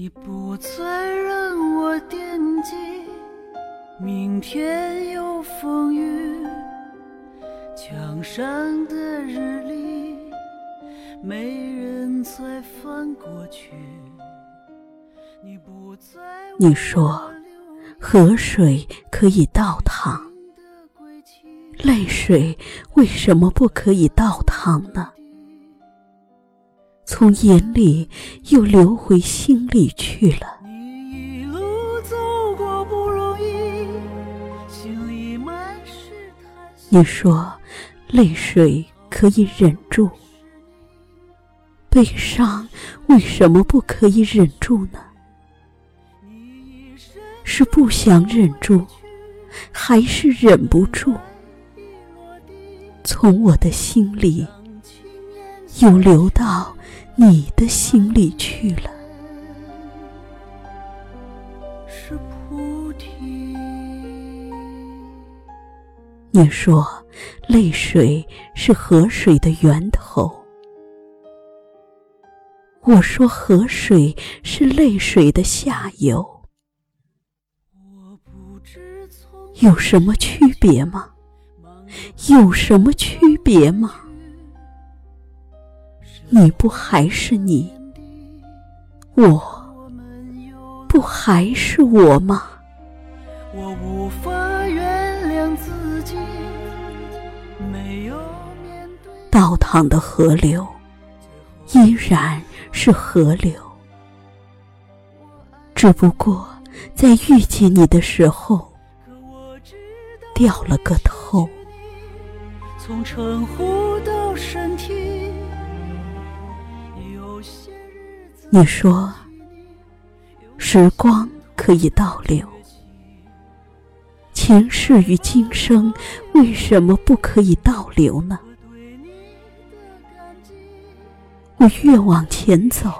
你不再让我惦记，明天有风雨，墙上的日历，没人再翻过去。你不再你说河水可以倒淌，泪水为什么不可以倒淌呢？从眼里又流回心里去了。你一路走过不容易，心里满是叹息。你说泪水可以忍住，悲伤为什么不可以忍住呢？是不想忍住，还是忍不住？从我的心里又流到你的心里去了。是菩提。你说泪水是河水的源头，我说河水是泪水的下游，有什么区别吗？有什么区别吗？你不还是你，我不还是我吗？我无法原谅自己，没有面对倒淌的河流依然是河流，只不过在遇见你的时候掉了个头。从称呼到身体，你说时光可以倒流，前世与今生为什么不可以倒流呢？我，越往前走，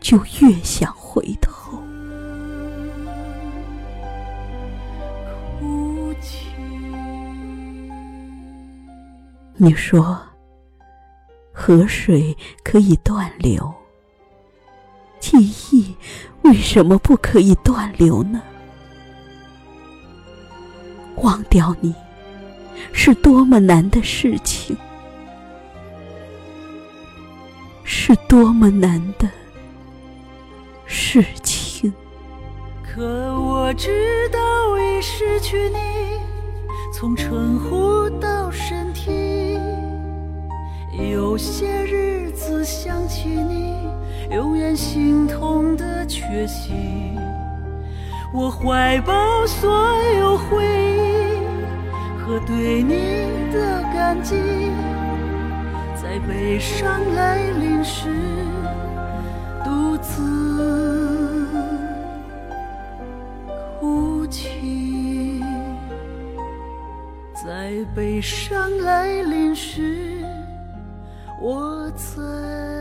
就越想回头。你说河水可以断流，记忆为什么不可以断流呢？忘掉你是多么难的事情，是多么难的事情。可我知道已失去你，从称呼到身，些日子想起你，永远心痛的缺席。我怀抱所有回忆和对你的感激，在悲伤来临时，独自哭泣，在悲伤来临时，我在。